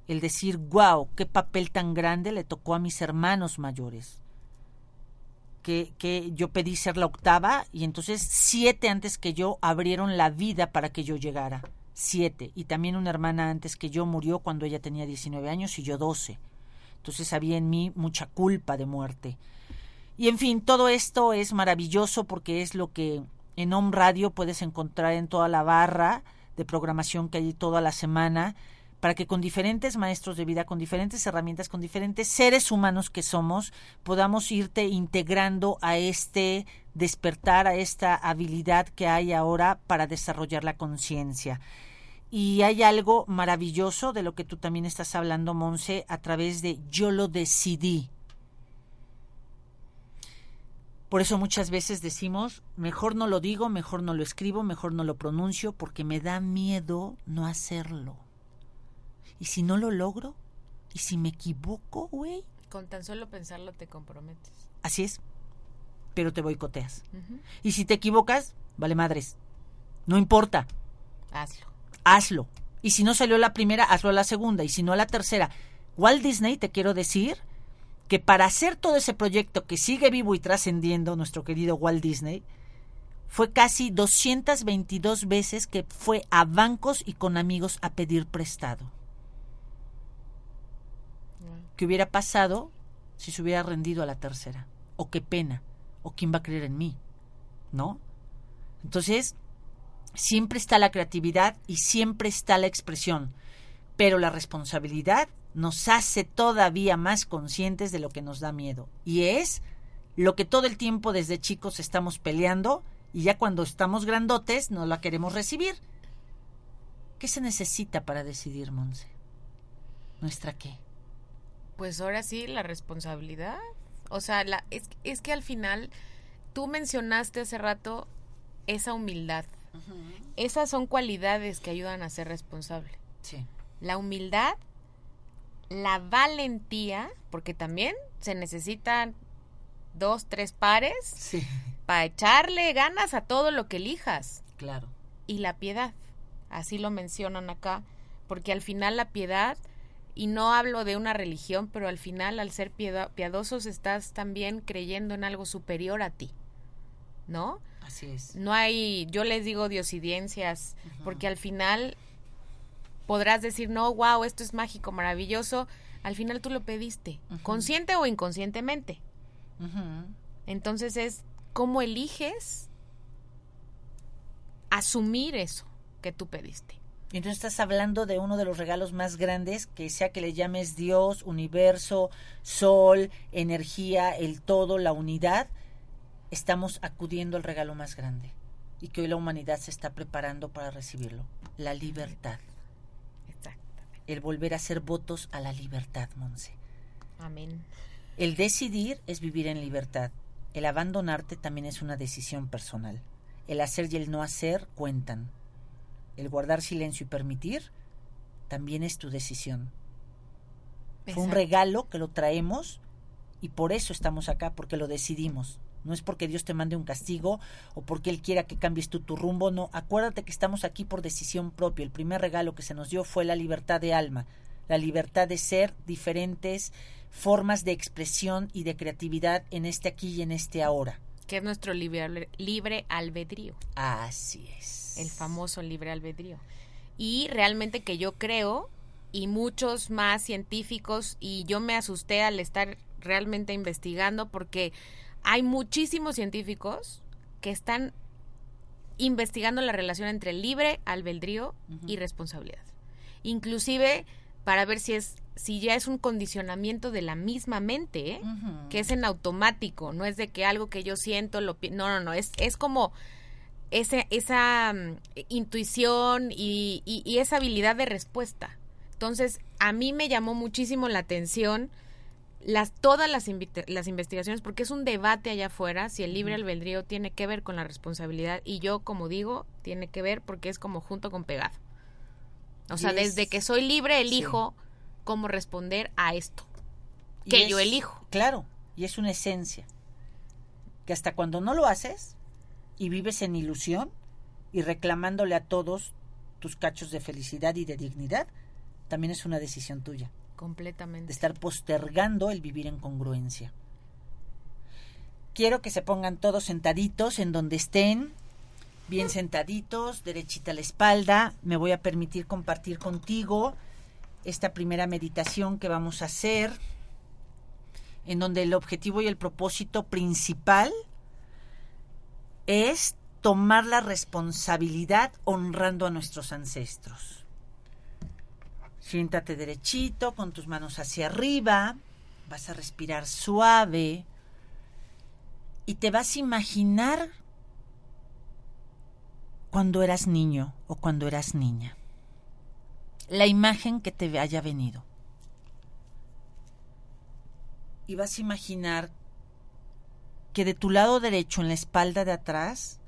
el decir, wow, qué papel tan grande le tocó a mis hermanos mayores que, que yo pedí ser la octava y entonces siete antes que yo abrieron la vida para que yo llegara. Siete. Y también una hermana antes que yo murió cuando ella tenía 19 años y yo 12. Entonces había en mí mucha culpa de muerte. Y en fin, todo esto es maravilloso porque es lo que en Home Radio puedes encontrar en toda la barra de programación que hay toda la semana para que con diferentes maestros de vida, con diferentes herramientas, con diferentes seres humanos que somos, podamos irte integrando a este despertar, a esta habilidad que hay ahora para desarrollar la conciencia. Y hay algo maravilloso de lo que tú también estás hablando, Monse, a través de yo lo decidí. Por eso muchas veces decimos, mejor no lo digo, mejor no lo escribo, mejor no lo pronuncio, porque me da miedo no hacerlo. ¿Y si no lo logro? ¿Y si me equivoco, güey? Con tan solo pensarlo te comprometes. Así es. Pero te boicoteas. Y si te equivocas, vale madres. No importa. Hazlo. Hazlo. Y si no salió la primera, hazlo a la segunda. Y si no a la tercera. Walt Disney, te quiero decir, que para hacer todo ese proyecto que sigue vivo y trascendiendo, nuestro querido Walt Disney, fue casi 222 veces que fue a bancos y con amigos a pedir prestado. ¿Qué hubiera pasado si se hubiera rendido a la tercera? ¿O qué pena? ¿O quién va a creer en mí? ¿No? Entonces, siempre está la creatividad y siempre está la expresión, pero la responsabilidad nos hace todavía más conscientes de lo que nos da miedo. Y es lo que todo el tiempo desde chicos estamos peleando y ya cuando estamos grandotes no la queremos recibir. ¿Qué se necesita para decidir, Monse? ¿Nuestra qué? Pues ahora sí, la responsabilidad. O sea, la, es, es que al final tú mencionaste hace rato esa humildad. Esas son cualidades que ayudan a ser responsable. Sí. La humildad la valentía, porque también se necesitan dos, tres pares Sí, para echarle ganas a todo lo que elijas. claro. Y la piedad, así lo mencionan acá, porque al final la piedad, y no hablo de una religión, pero al final al ser piadosos estás también creyendo en algo superior a ti, ¿no? Así es. No hay, yo les digo diosidencias, porque al final podrás decir, no, wow, esto es mágico, maravilloso. Al final tú lo pediste, consciente o inconscientemente. Entonces es cómo eliges asumir eso que tú pediste. Y entonces estás hablando de uno de los regalos más grandes, que sea que le llames Dios, universo, sol, energía, el todo, la unidad, estamos acudiendo al regalo más grande y que hoy la humanidad se está preparando para recibirlo, la libertad. El volver a hacer votos a la libertad, Monse. Amén. El decidir es vivir en libertad, el abandonarte también es una decisión personal, el hacer y el no hacer cuentan, el guardar silencio y permitir también es tu decisión. Fue un regalo que lo traemos y por eso estamos acá, porque lo decidimos. No es porque Dios te mande un castigo o porque Él quiera que cambies tú tu rumbo, no. Acuérdate que estamos aquí por decisión propia. El primer regalo que se nos dio fue la libertad de alma, la libertad de ser diferentes formas de expresión y de creatividad en este aquí y en este ahora. Que es nuestro libre, libre albedrío. Así es. el famoso libre albedrío. Y realmente que yo creo, y muchos más científicos, y yo me asusté al estar realmente investigando porque hay muchísimos científicos que están investigando la relación entre libre albedrío y responsabilidad. Inclusive para ver si es si ya es un condicionamiento de la misma mente, ¿eh? Que es en automático, no es de que algo que yo siento lo no, no, no, es, es como ese, esa mm, intuición y, y- y esa habilidad de respuesta. Entonces, a mí me llamó muchísimo la atención las, todas las, las investigaciones, porque es un debate allá afuera si el libre albedrío tiene que ver con la responsabilidad, y yo, como digo, tiene que ver porque es como junto con pegado. O sea, desde que soy libre, elijo cómo responder a esto que yo es- elijo. Claro, y es una esencia. Que hasta cuando no lo haces y vives en ilusión y reclamándole a todos tus cachos de felicidad y de dignidad, también es una decisión tuya, de completamente. estar postergando el vivir en congruencia. Quiero que se pongan todos sentaditos en donde estén, bien sentaditos, derechita la espalda. Me voy a permitir compartir contigo esta primera meditación que vamos a hacer, en donde el objetivo y el propósito principal es tomar la responsabilidad honrando a nuestros ancestros. Siéntate derechito, con tus manos hacia arriba. Vas a respirar suave. Y te vas a imaginar cuando eras niño o cuando eras niña. La imagen que te haya venido. Y vas a imaginar que de tu lado derecho, en la espalda de atrás,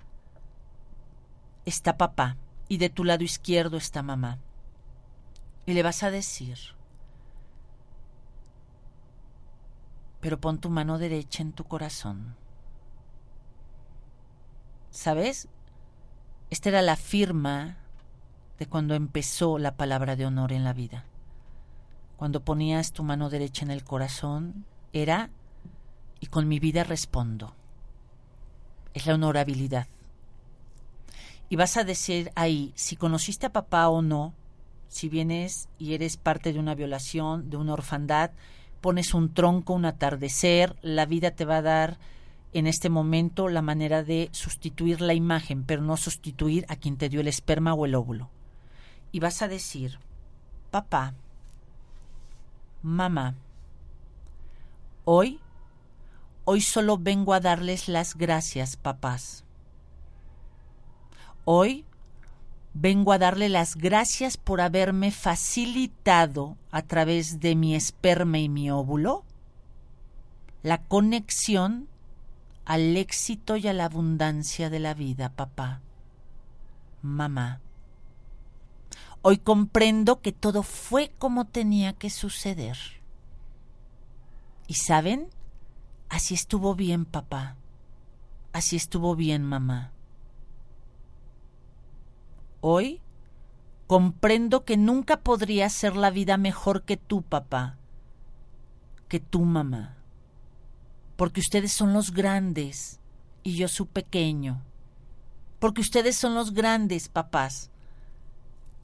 está papá y de tu lado izquierdo está mamá. Y le vas a decir, pero pon tu mano derecha en tu corazón. ¿Sabes? Esta era la firma de cuando empezó la palabra de honor en la vida. Cuando ponías tu mano derecha en el corazón, era y con mi vida respondo. Es la honorabilidad. Y vas a decir ahí si conociste a papá o no, si vienes y eres parte de una violación, de una orfandad, pones un tronco, un atardecer, la vida te va a dar en este momento la manera de sustituir la imagen, pero no sustituir a quien te dio el esperma o el óvulo. Y vas a decir, papá, mamá, hoy Hoy solo vengo a darles las gracias, papás. Hoy vengo a darle las gracias por haberme facilitado a través de mi esperma y mi óvulo la conexión al éxito y a la abundancia de la vida, papá, mamá. Hoy comprendo que todo fue como tenía que suceder. ¿Y saben? Así estuvo bien, papá. Así estuvo bien, mamá. Hoy comprendo que nunca podría ser la vida mejor que tú, papá, que tú, mamá. Porque ustedes son los grandes y yo su pequeño. Porque ustedes son los grandes, papás,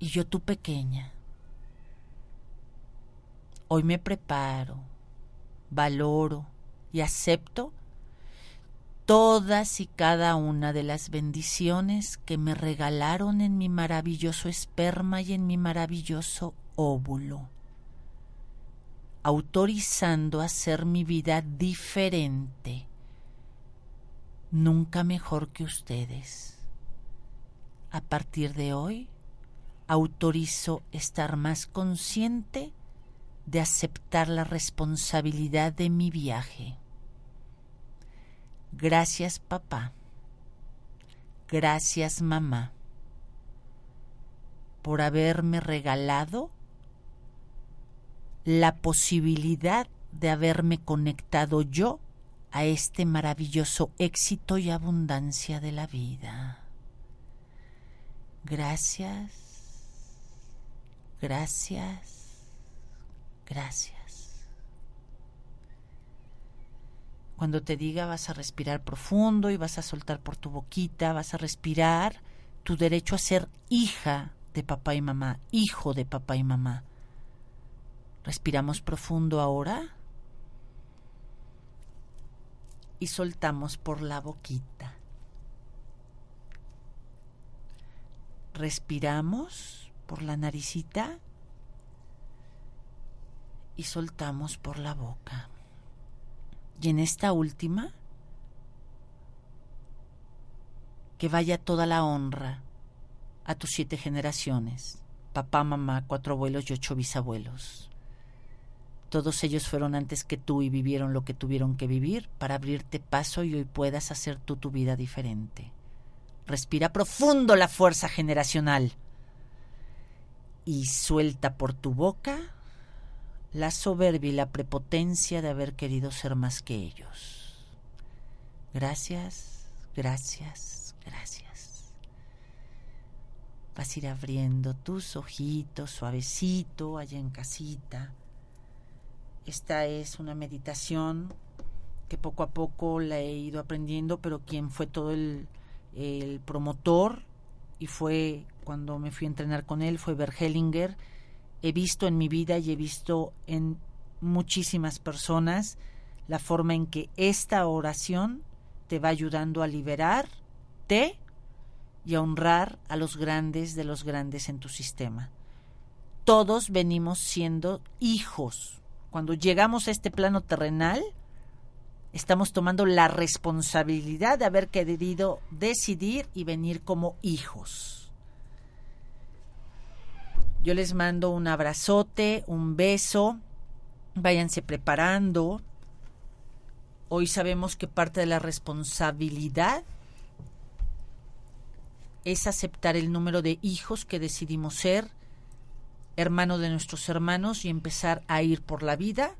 y yo tu pequeña. Hoy me preparo, valoro, y acepto todas y cada una de las bendiciones que me regalaron en mi maravilloso esperma y en mi maravilloso óvulo, autorizando hacer mi vida diferente, nunca mejor que ustedes. A partir de hoy, autorizo estar más consciente de aceptar la responsabilidad de mi viaje. Gracias papá. Gracias mamá por haberme regalado la posibilidad de haberme conectado yo a este maravilloso éxito y abundancia de la vida. Gracias, gracias, Gracias. Cuando te diga vas a respirar profundo y vas a soltar por tu boquita, vas a respirar tu derecho a ser hija de papá y mamá, hijo de papá y mamá. Respiramos profundo ahora y soltamos por la boquita. Respiramos por la naricita y soltamos por la boca. Y en esta última, que vaya toda la honra a tus siete generaciones, papá, mamá, cuatro abuelos y ocho bisabuelos. Todos ellos fueron antes que tú y vivieron lo que tuvieron que vivir para abrirte paso y hoy puedas hacer tú tu vida diferente. Respira profundo la fuerza generacional y suelta por tu boca la soberbia y la prepotencia de haber querido ser más que ellos. Gracias, gracias, gracias. Vas a ir abriendo tus ojitos suavecito allá en casita. Esta es una meditación que poco a poco la he ido aprendiendo, pero quien fue todo el, el promotor y fue cuando me fui a entrenar con él fue Bergelinger he visto en mi vida y he visto en muchísimas personas la forma en que esta oración te va ayudando a liberarte y a honrar a los grandes de los grandes en tu sistema. todos venimos siendo hijos. Cuando llegamos a este plano terrenal, estamos tomando la responsabilidad de haber querido decidir y venir como hijos. Yo les mando un abrazote, un beso, váyanse preparando. Hoy sabemos que parte de la responsabilidad es aceptar el número de hijos que decidimos ser, hermano de nuestros hermanos y empezar a ir por la vida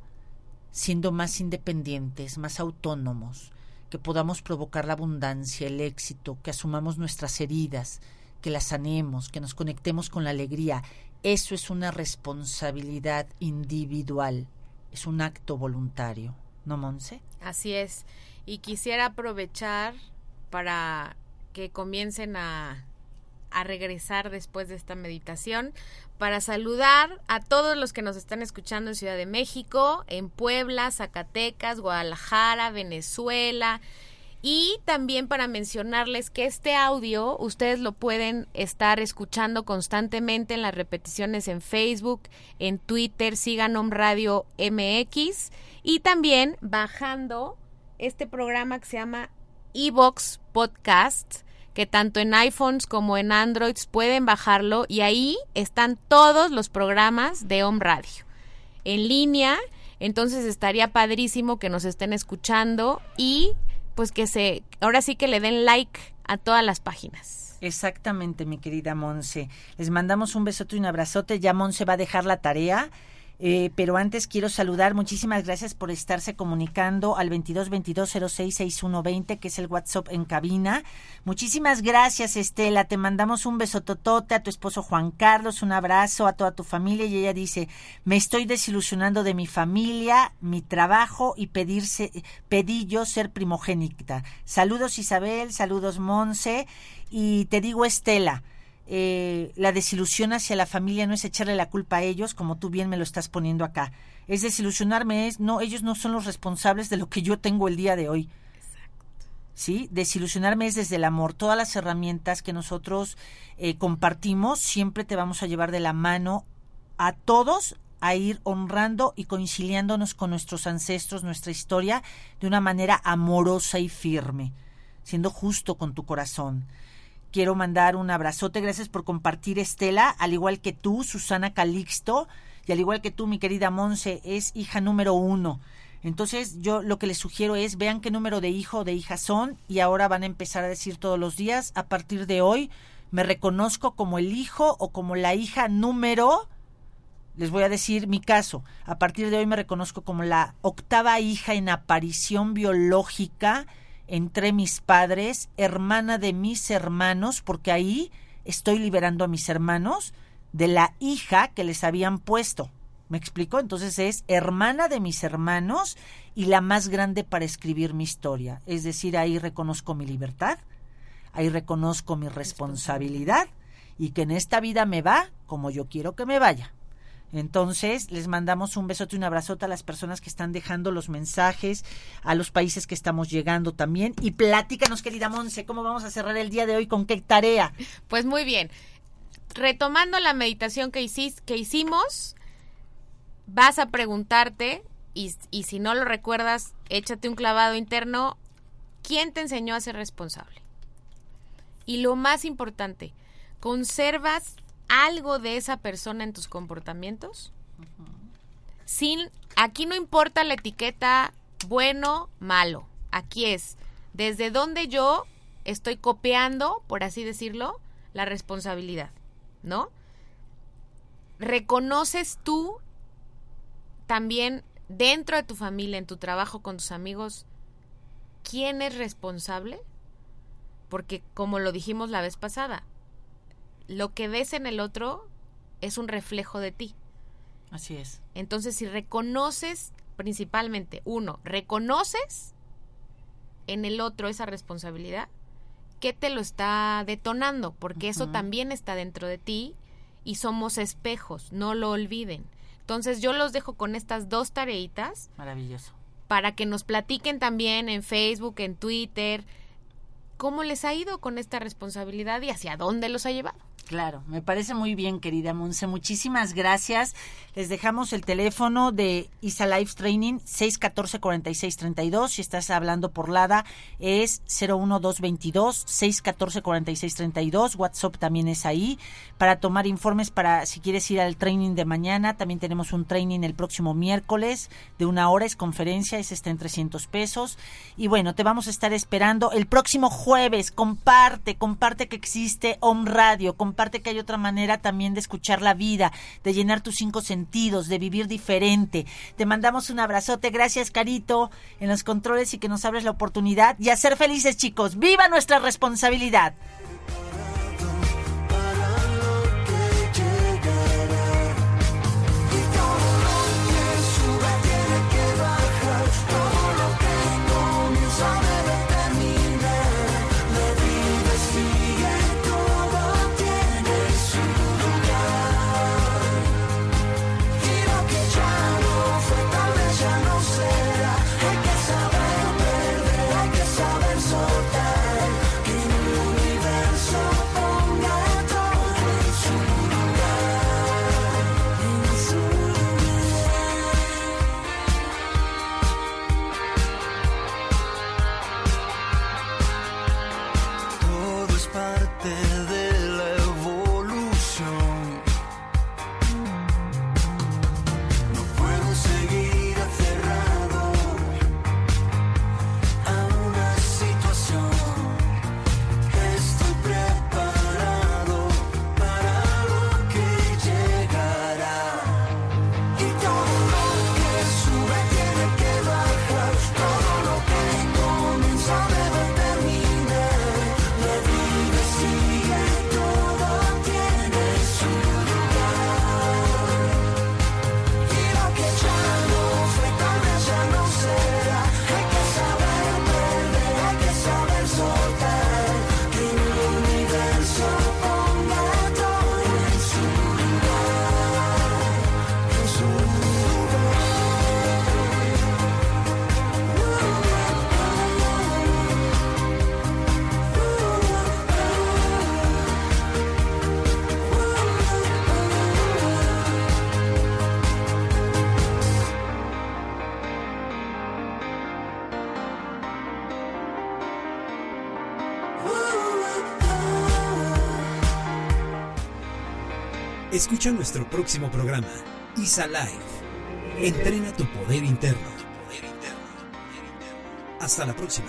siendo más independientes, más autónomos, que podamos provocar la abundancia, el éxito, que asumamos nuestras heridas, que las sanemos, que nos conectemos con la alegría. Eso es una responsabilidad individual, es un acto voluntario, ¿no, Monse? Así es. Y quisiera aprovechar para que comiencen a, a regresar después de esta meditación para saludar a todos los que nos están escuchando en Ciudad de México, en Puebla, Zacatecas, Guadalajara, Venezuela. Y también para mencionarles que este audio ustedes lo pueden estar escuchando constantemente en las repeticiones en Facebook, en Twitter, sigan Om Radio MX y también bajando este programa que se llama Evox Podcast que tanto en iPhones como en Androids pueden bajarlo y ahí están todos los programas de Home Radio en línea. Entonces estaría padrísimo que nos estén escuchando y pues que se, ahora sí que le den like a todas las páginas. Exactamente, mi querida Monse. Les mandamos un besote y un abrazote. Ya Monse va a dejar la tarea eh, pero antes quiero saludar, muchísimas gracias por estarse comunicando al 22 22 06 que es el WhatsApp en cabina. Muchísimas gracias, Estela. Te mandamos un besototote a tu esposo Juan Carlos, un abrazo a toda tu familia. Y ella dice: Me estoy desilusionando de mi familia, mi trabajo y pedirse, pedí yo ser primogénita. Saludos, Isabel, saludos, Monse. Y te digo, Estela, eh, la desilusión hacia la familia no es echarle la culpa a ellos, como tú bien me lo estás poniendo acá. Es desilusionarme, es no, ellos no son los responsables de lo que yo tengo el día de hoy. ¿Sí? Desilusionarme es desde el amor. Todas las herramientas que nosotros eh, compartimos siempre te vamos a llevar de la mano a todos a ir honrando y conciliándonos con nuestros ancestros, nuestra historia, de una manera amorosa y firme, siendo justo con tu corazón quiero mandar un abrazote. Gracias por compartir, Estela, al igual que tú, Susana Calixto, y al igual que tú, mi querida Monse, es hija número uno. Entonces, yo lo que les sugiero es vean qué número de hijo o de hija son y ahora van a empezar a decir todos los días, a partir de hoy, me reconozco como el hijo o como la hija número. Les voy a decir mi caso. A partir de hoy me reconozco como la octava hija en aparición biológica entre mis padres, hermana de mis hermanos, porque ahí estoy liberando a mis hermanos de la hija que les habían puesto. ¿Me explico? Entonces es hermana de mis hermanos y la más grande para escribir mi historia. Es decir, ahí reconozco mi libertad, ahí reconozco mi responsabilidad y que en esta vida me va como yo quiero que me vaya. Entonces, les mandamos un besote y un abrazote a las personas que están dejando los mensajes, a los países que estamos llegando también. Y platícanos, querida Monse, ¿cómo vamos a cerrar el día de hoy? ¿Con qué tarea? Pues muy bien. Retomando la meditación que, que hicimos, vas a preguntarte, y, y si no lo recuerdas, échate un clavado interno, ¿quién te enseñó a ser responsable? Y lo más importante, ¿conservas algo de esa persona en tus comportamientos? Sin, aquí no importa la etiqueta bueno, malo. Aquí es desde donde yo estoy copiando, por así decirlo, la responsabilidad, ¿no? ¿Reconoces tú también dentro de tu familia, en tu trabajo con tus amigos, quién es responsable? Porque como lo dijimos la vez pasada, lo que ves en el otro es un reflejo de ti. Así es. Entonces, si reconoces, principalmente, uno, reconoces en el otro esa responsabilidad, ¿qué te lo está detonando? Porque eso también está dentro de ti y somos espejos, no lo olviden. Entonces, yo los dejo con estas dos tareitas. Maravilloso. Para que nos platiquen también en Facebook, en Twitter, cómo les ha ido con esta responsabilidad y hacia dónde los ha llevado. Claro, me parece muy bien, querida Monse. Muchísimas gracias. Les dejamos el teléfono de Isa Life Training 614-4632. Si estás hablando por LADA, es 01222 614-4632. WhatsApp también es ahí. Para tomar informes, para si quieres ir al training de mañana, también tenemos un training el próximo miércoles de una hora. Es conferencia, es está en 300 pesos. Y bueno, te vamos a estar esperando el próximo jueves. Comparte, comparte que existe Home Radio. Que hay otra manera también de escuchar la vida, de llenar tus cinco sentidos, de vivir diferente. Te mandamos un abrazote. Gracias, Carito, en los controles y que nos abres la oportunidad. Y a ser felices, chicos. ¡Viva nuestra responsabilidad! Escucha nuestro próximo programa, Isa Live. Entrena tu poder interno. Hasta la próxima.